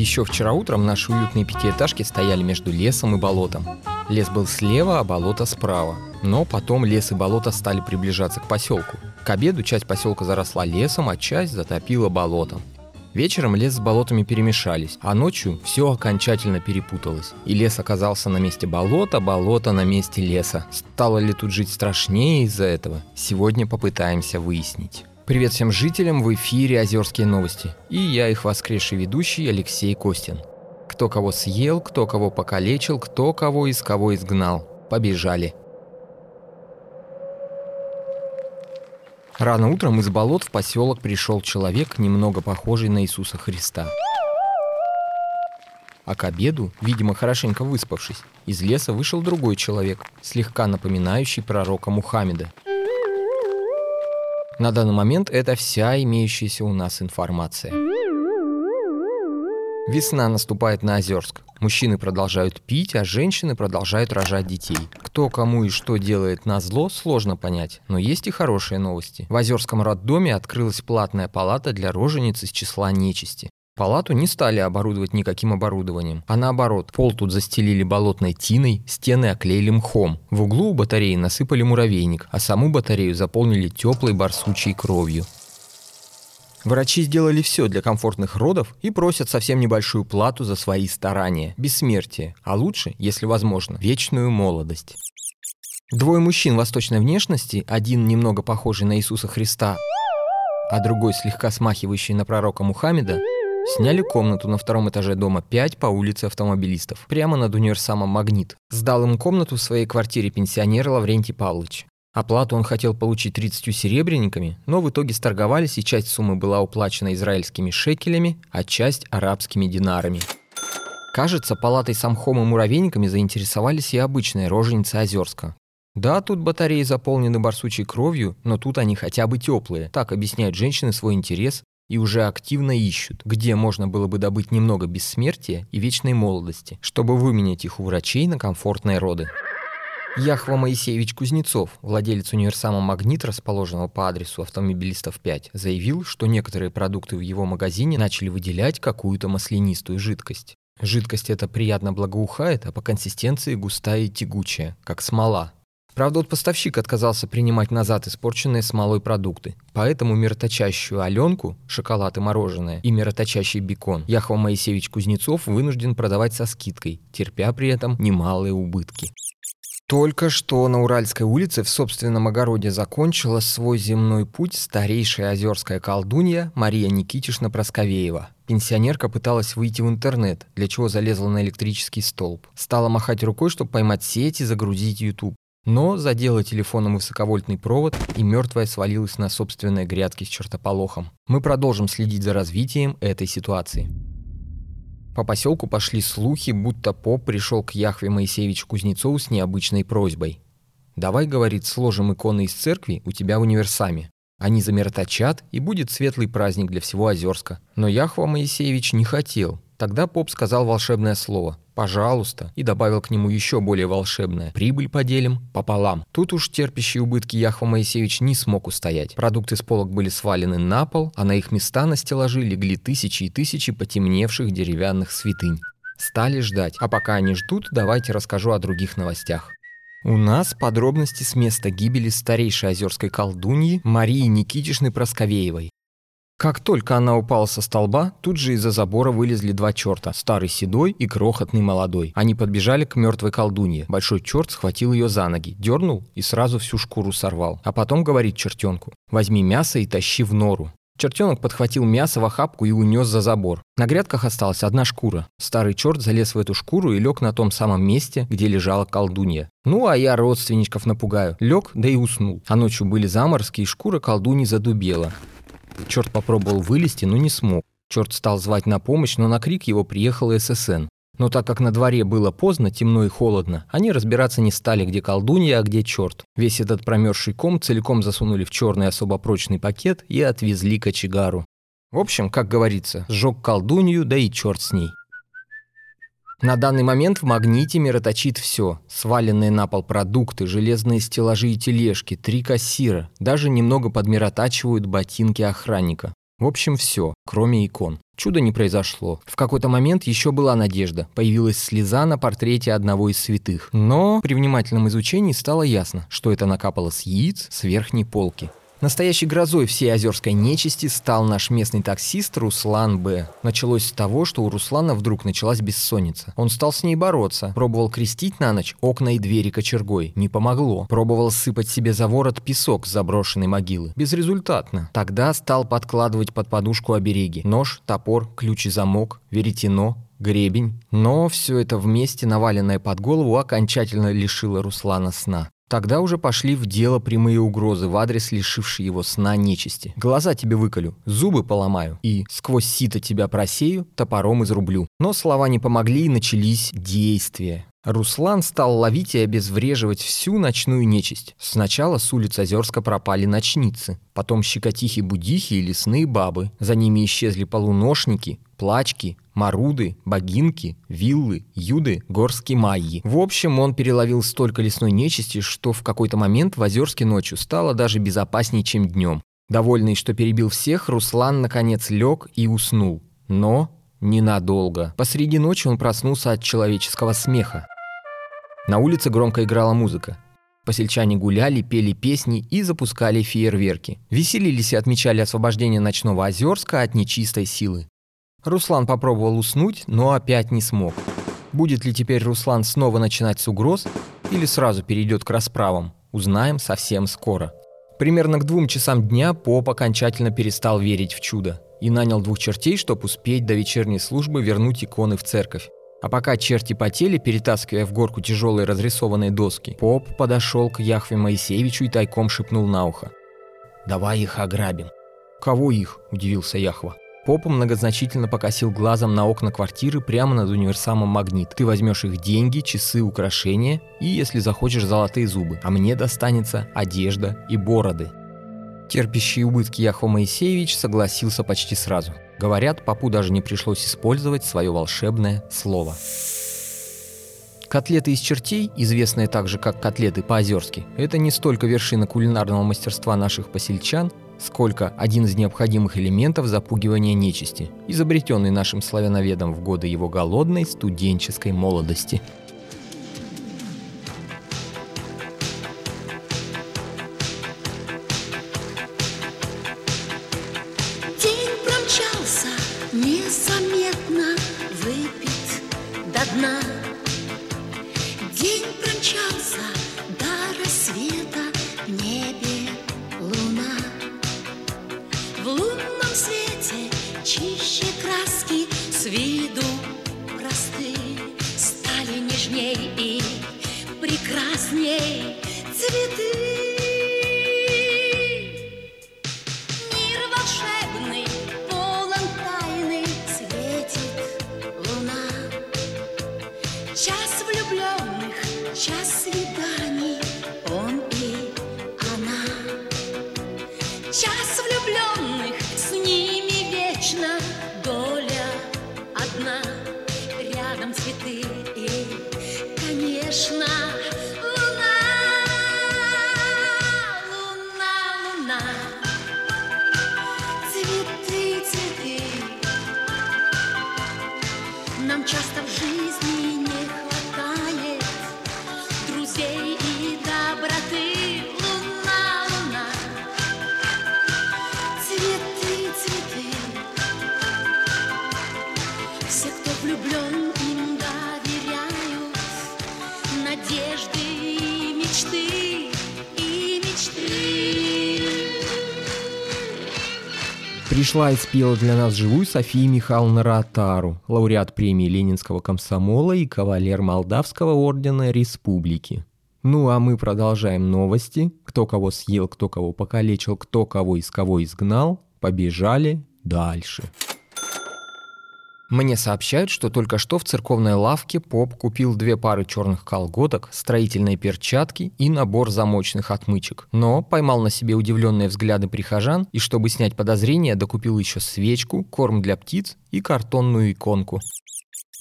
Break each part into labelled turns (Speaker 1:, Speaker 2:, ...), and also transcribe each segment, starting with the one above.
Speaker 1: Еще вчера утром наши уютные пятиэтажки стояли между лесом и болотом. Лес был слева, а болото справа. Но потом лес и болото стали приближаться к поселку. К обеду часть поселка заросла лесом, а часть затопила болотом. Вечером лес с болотами перемешались, а ночью все окончательно перепуталось. И лес оказался на месте болота, болото на месте леса. Стало ли тут жить страшнее из-за этого? Сегодня попытаемся выяснить. Привет всем жителям, в эфире «Озерские новости». И я их воскресший ведущий Алексей Костин. Кто кого съел, кто кого покалечил, кто кого из кого изгнал. Побежали. Рано утром из болот в поселок пришел человек, немного похожий на Иисуса Христа. А к обеду, видимо, хорошенько выспавшись, из леса вышел другой человек, слегка напоминающий пророка Мухаммеда – на данный момент это вся имеющаяся у нас информация. Весна наступает на Озерск. Мужчины продолжают пить, а женщины продолжают рожать детей. Кто кому и что делает на зло, сложно понять. Но есть и хорошие новости. В Озерском роддоме открылась платная палата для рожениц из числа нечисти. Палату не стали оборудовать никаким оборудованием, а наоборот, пол тут застелили болотной тиной, стены оклеили мхом. В углу у батареи насыпали муравейник, а саму батарею заполнили теплой барсучей кровью. Врачи сделали все для комфортных родов и просят совсем небольшую плату за свои старания. Бессмертие, а лучше, если возможно, вечную молодость. Двое мужчин восточной внешности, один немного похожий на Иисуса Христа, а другой слегка смахивающий на пророка Мухаммеда, Сняли комнату на втором этаже дома 5 по улице автомобилистов, прямо над универсамом «Магнит». Сдал им комнату в своей квартире пенсионер Лаврентий Павлович. Оплату он хотел получить 30 серебряниками, но в итоге сторговались, и часть суммы была уплачена израильскими шекелями, а часть – арабскими динарами. Кажется, палатой самхом и муравейниками заинтересовались и обычные роженицы Озерска. Да, тут батареи заполнены барсучей кровью, но тут они хотя бы теплые. Так объясняют женщины свой интерес и уже активно ищут, где можно было бы добыть немного бессмертия и вечной молодости, чтобы выменять их у врачей на комфортные роды. Яхва Моисеевич Кузнецов, владелец универсама «Магнит», расположенного по адресу автомобилистов 5, заявил, что некоторые продукты в его магазине начали выделять какую-то маслянистую жидкость. Жидкость эта приятно благоухает, а по консистенции густая и тягучая, как смола, Правда, вот поставщик отказался принимать назад испорченные смолой продукты. Поэтому мироточащую Аленку, шоколад и мороженое, и мироточащий бекон Яхва Моисеевич Кузнецов вынужден продавать со скидкой, терпя при этом немалые убытки. Только что на Уральской улице в собственном огороде закончила свой земной путь старейшая озерская колдунья Мария Никитишна Просковеева. Пенсионерка пыталась выйти в интернет, для чего залезла на электрический столб. Стала махать рукой, чтобы поймать сеть и загрузить YouTube. Но задела телефоном высоковольтный провод, и мертвая свалилась на собственные грядки с чертополохом. Мы продолжим следить за развитием этой ситуации. По поселку пошли слухи, будто поп пришел к Яхве Моисеевичу Кузнецову с необычной просьбой. «Давай, — говорит, — сложим иконы из церкви у тебя в универсаме. Они замироточат, и будет светлый праздник для всего Озерска». Но Яхва Моисеевич не хотел. Тогда поп сказал волшебное слово пожалуйста, и добавил к нему еще более волшебное. Прибыль поделим пополам. Тут уж терпящий убытки Яхва Моисеевич не смог устоять. Продукты с полок были свалены на пол, а на их места на стеллажи легли тысячи и тысячи потемневших деревянных святынь. Стали ждать. А пока они ждут, давайте расскажу о других новостях. У нас подробности с места гибели старейшей озерской колдуньи Марии Никитишны Просковеевой. Как только она упала со столба, тут же из-за забора вылезли два черта, старый седой и крохотный молодой. Они подбежали к мертвой колдунье. Большой черт схватил ее за ноги, дернул и сразу всю шкуру сорвал. А потом говорит чертенку, возьми мясо и тащи в нору. Чертенок подхватил мясо в охапку и унес за забор. На грядках осталась одна шкура. Старый черт залез в эту шкуру и лег на том самом месте, где лежала колдунья. Ну, а я родственничков напугаю. Лег, да и уснул. А ночью были заморозки, и шкура колдуньи задубела. Черт попробовал вылезти, но не смог. Черт стал звать на помощь, но на крик его приехал ССН. Но так как на дворе было поздно, темно и холодно, они разбираться не стали, где колдунья, а где черт. Весь этот промерзший ком целиком засунули в черный особо прочный пакет и отвезли к очагару. В общем, как говорится, сжег колдунью, да и черт с ней. На данный момент в магните мироточит все. Сваленные на пол продукты, железные стеллажи и тележки, три кассира. Даже немного подмиротачивают ботинки охранника. В общем, все, кроме икон. Чудо не произошло. В какой-то момент еще была надежда. Появилась слеза на портрете одного из святых. Но при внимательном изучении стало ясно, что это накапало с яиц с верхней полки. Настоящей грозой всей озерской нечисти стал наш местный таксист Руслан Б. Началось с того, что у Руслана вдруг началась бессонница. Он стал с ней бороться, пробовал крестить на ночь окна и двери кочергой. Не помогло. Пробовал сыпать себе за ворот песок с заброшенной могилы. Безрезультатно. Тогда стал подкладывать под подушку обереги. Нож, топор, ключ и замок, веретено, гребень. Но все это вместе, наваленное под голову, окончательно лишило Руслана сна. Тогда уже пошли в дело прямые угрозы в адрес лишившей его сна нечисти. Глаза тебе выколю, зубы поломаю и сквозь сито тебя просею, топором изрублю. Но слова не помогли и начались действия. Руслан стал ловить и обезвреживать всю ночную нечисть. Сначала с улиц Озерска пропали ночницы, потом щекотихи-будихи и лесные бабы. За ними исчезли полуношники, плачки, маруды, богинки, виллы, юды, горские майи. В общем, он переловил столько лесной нечисти, что в какой-то момент в Озерске ночью стало даже безопаснее, чем днем. Довольный, что перебил всех, Руслан наконец лег и уснул. Но ненадолго. Посреди ночи он проснулся от человеческого смеха. На улице громко играла музыка. Посельчане гуляли, пели песни и запускали фейерверки. Веселились и отмечали освобождение ночного Озерска от нечистой силы. Руслан попробовал уснуть, но опять не смог. Будет ли теперь Руслан снова начинать с угроз или сразу перейдет к расправам, узнаем совсем скоро. Примерно к двум часам дня поп окончательно перестал верить в чудо и нанял двух чертей, чтобы успеть до вечерней службы вернуть иконы в церковь. А пока черти потели, перетаскивая в горку тяжелые разрисованные доски, поп подошел к Яхве Моисеевичу и тайком шепнул на ухо. «Давай их ограбим». «Кого их?» – удивился Яхва. Попа многозначительно покосил глазом на окна квартиры прямо над универсамом «Магнит». Ты возьмешь их деньги, часы, украшения и, если захочешь, золотые зубы. А мне достанется одежда и бороды. Терпящий убытки Яхва Моисеевич согласился почти сразу. Говорят, папу даже не пришлось использовать свое волшебное слово. Котлеты из чертей, известные также как котлеты по-озерски, это не столько вершина кулинарного мастерства наших посельчан, сколько один из необходимых элементов запугивания нечисти, изобретенный нашим славяноведом в годы его голодной студенческой молодости.
Speaker 2: До дна. День промчался час свиданий, он и она. Час влюбленных, с ними вечно доля одна. Рядом цветы и, конечно,
Speaker 1: Пришла и спела для нас живую София Михайловна Ротару, лауреат премии Ленинского комсомола и кавалер Молдавского ордена Республики. Ну а мы продолжаем новости. Кто кого съел, кто кого покалечил, кто кого из кого изгнал. Побежали дальше. Мне сообщают, что только что в церковной лавке поп купил две пары черных колготок, строительные перчатки и набор замочных отмычек. Но поймал на себе удивленные взгляды прихожан и, чтобы снять подозрения, докупил еще свечку, корм для птиц и картонную иконку.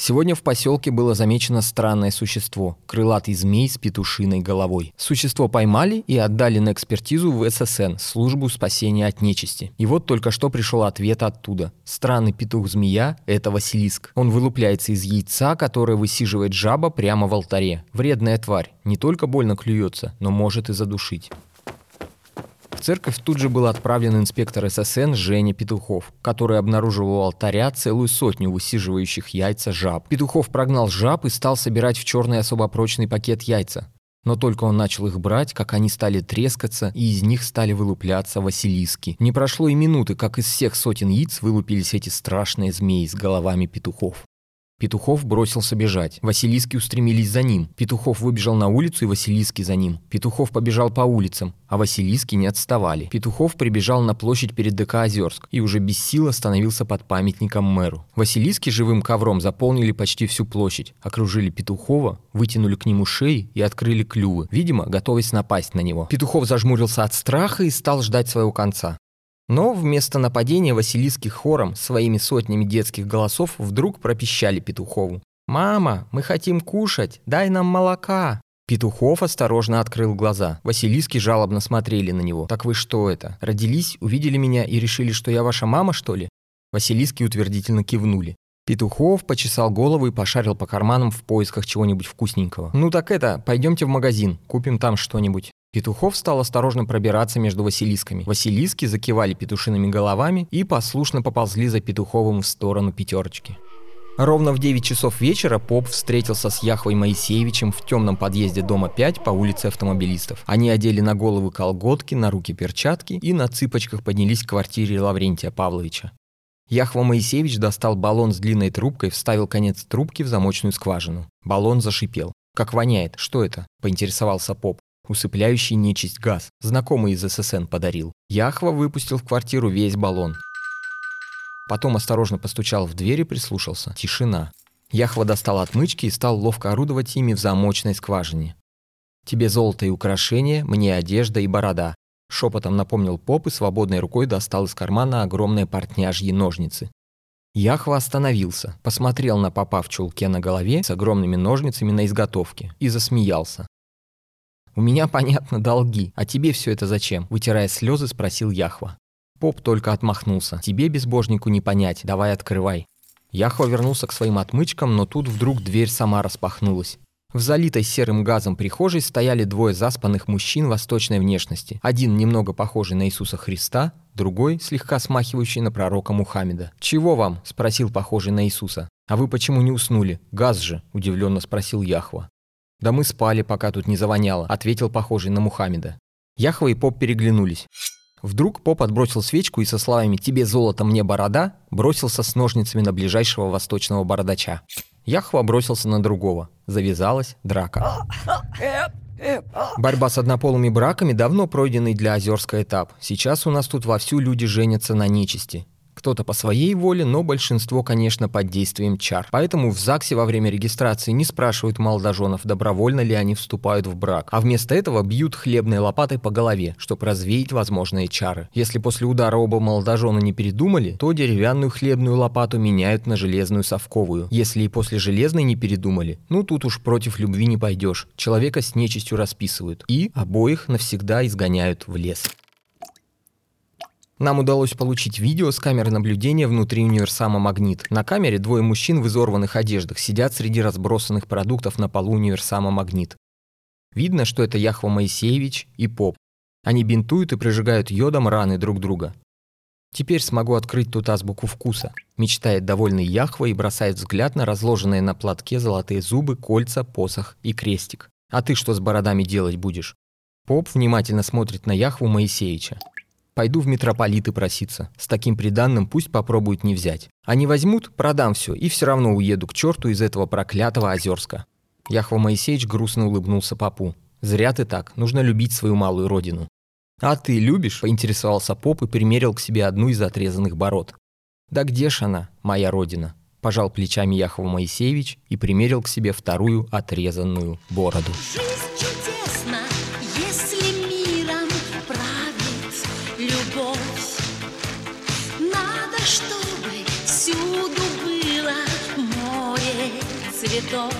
Speaker 1: Сегодня в поселке было замечено странное существо – крылатый змей с петушиной головой. Существо поймали и отдали на экспертизу в ССН – службу спасения от нечисти. И вот только что пришел ответ оттуда. Странный петух-змея – это Василиск. Он вылупляется из яйца, которое высиживает жаба прямо в алтаре. Вредная тварь. Не только больно клюется, но может и задушить. В церковь тут же был отправлен инспектор ССН Женя Петухов, который обнаружил у алтаря целую сотню высиживающих яйца жаб. Петухов прогнал жаб и стал собирать в черный особо прочный пакет яйца. Но только он начал их брать, как они стали трескаться, и из них стали вылупляться василиски. Не прошло и минуты, как из всех сотен яиц вылупились эти страшные змеи с головами петухов. Петухов бросился бежать. Василиски устремились за ним. Петухов выбежал на улицу, и Василиски за ним. Петухов побежал по улицам, а Василиски не отставали. Петухов прибежал на площадь перед ДК Озерск и уже без сил остановился под памятником мэру. Василиски живым ковром заполнили почти всю площадь, окружили Петухова, вытянули к нему шеи и открыли клювы, видимо, готовясь напасть на него. Петухов зажмурился от страха и стал ждать своего конца. Но вместо нападения Василиски хором своими сотнями детских голосов вдруг пропищали Петухову. «Мама, мы хотим кушать, дай нам молока!» Петухов осторожно открыл глаза. Василиски жалобно смотрели на него. «Так вы что это? Родились, увидели меня и решили, что я ваша мама, что ли?» Василиски утвердительно кивнули. Петухов почесал голову и пошарил по карманам в поисках чего-нибудь вкусненького. «Ну так это, пойдемте в магазин, купим там что-нибудь». Петухов стал осторожно пробираться между Василисками. Василиски закивали петушиными головами и послушно поползли за Петуховым в сторону пятерочки. Ровно в 9 часов вечера поп встретился с Яхвой Моисеевичем в темном подъезде дома 5 по улице автомобилистов. Они одели на головы колготки, на руки перчатки и на цыпочках поднялись к квартире Лаврентия Павловича. Яхва Моисеевич достал баллон с длинной трубкой, вставил конец трубки в замочную скважину. Баллон зашипел. «Как воняет? Что это?» – поинтересовался поп усыпляющий нечисть газ. Знакомый из ССН подарил. Яхва выпустил в квартиру весь баллон. Потом осторожно постучал в дверь и прислушался. Тишина. Яхва достал отмычки и стал ловко орудовать ими в замочной скважине. «Тебе золото и украшения, мне одежда и борода», шепотом напомнил поп и свободной рукой достал из кармана огромные портняжьи ножницы. Яхва остановился, посмотрел на попа в чулке на голове с огромными ножницами на изготовке и засмеялся. «У меня, понятно, долги. А тебе все это зачем?» Вытирая слезы, спросил Яхва. Поп только отмахнулся. «Тебе, безбожнику, не понять. Давай открывай». Яхва вернулся к своим отмычкам, но тут вдруг дверь сама распахнулась. В залитой серым газом прихожей стояли двое заспанных мужчин восточной внешности. Один немного похожий на Иисуса Христа, другой слегка смахивающий на пророка Мухаммеда. «Чего вам?» – спросил похожий на Иисуса. «А вы почему не уснули? Газ же!» – удивленно спросил Яхва. «Да мы спали, пока тут не завоняло», — ответил похожий на Мухаммеда. Яхва и Поп переглянулись. Вдруг Поп отбросил свечку и со словами «Тебе золото, мне борода» бросился с ножницами на ближайшего восточного бородача. Яхва бросился на другого. Завязалась драка. Борьба с однополыми браками давно пройденный для Озерска этап. Сейчас у нас тут вовсю люди женятся на нечисти. Кто-то по своей воле, но большинство, конечно, под действием чар. Поэтому в ЗАГСе во время регистрации не спрашивают молодоженов, добровольно ли они вступают в брак, а вместо этого бьют хлебной лопатой по голове, чтобы развеять возможные чары. Если после удара оба молодожена не передумали, то деревянную хлебную лопату меняют на железную совковую. Если и после железной не передумали, ну тут уж против любви не пойдешь. Человека с нечистью расписывают. И обоих навсегда изгоняют в лес. Нам удалось получить видео с камеры наблюдения внутри универсама «Магнит». На камере двое мужчин в изорванных одеждах сидят среди разбросанных продуктов на полу универсама «Магнит». Видно, что это Яхва Моисеевич и Поп. Они бинтуют и прижигают йодом раны друг друга. «Теперь смогу открыть тут азбуку вкуса», – мечтает довольный Яхва и бросает взгляд на разложенные на платке золотые зубы, кольца, посох и крестик. «А ты что с бородами делать будешь?» Поп внимательно смотрит на Яхву Моисеевича. Пойду в митрополиты проситься. С таким приданным пусть попробуют не взять. Они возьмут, продам все и все равно уеду к черту из этого проклятого Озерска. Яхва Моисеевич грустно улыбнулся папу. «Зря ты так, нужно любить свою малую родину». «А ты любишь?» – поинтересовался поп и примерил к себе одну из отрезанных бород. «Да где ж она, моя родина?» – пожал плечами Яхва Моисеевич и примерил к себе вторую отрезанную бороду.
Speaker 2: Жизнь чтобы всюду было море. ждет.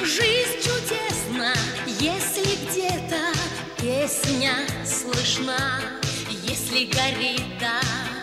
Speaker 2: Жизнь чудесна, если где-то песня слышна, если горит до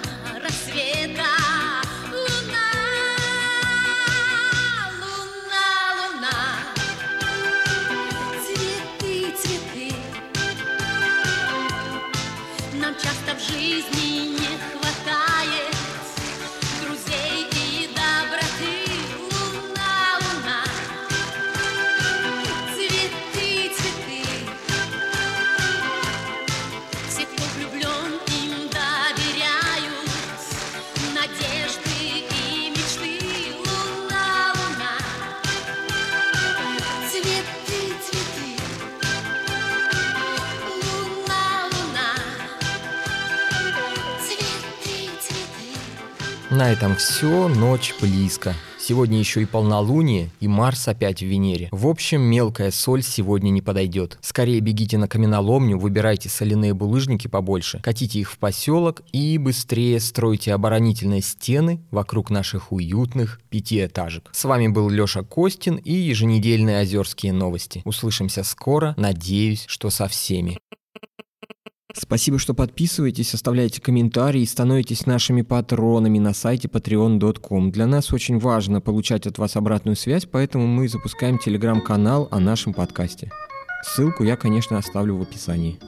Speaker 1: На этом все, ночь близко. Сегодня еще и полнолуние, и Марс опять в Венере. В общем, мелкая соль сегодня не подойдет. Скорее бегите на каменоломню, выбирайте соляные булыжники побольше, катите их в поселок и быстрее стройте оборонительные стены вокруг наших уютных пятиэтажек. С вами был Леша Костин и еженедельные Озерские новости. Услышимся скоро, надеюсь, что со всеми. Спасибо, что подписываетесь, оставляете комментарии и становитесь нашими патронами на сайте patreon.com. Для нас очень важно получать от вас обратную связь, поэтому мы запускаем телеграм-канал о нашем подкасте. Ссылку я, конечно, оставлю в описании.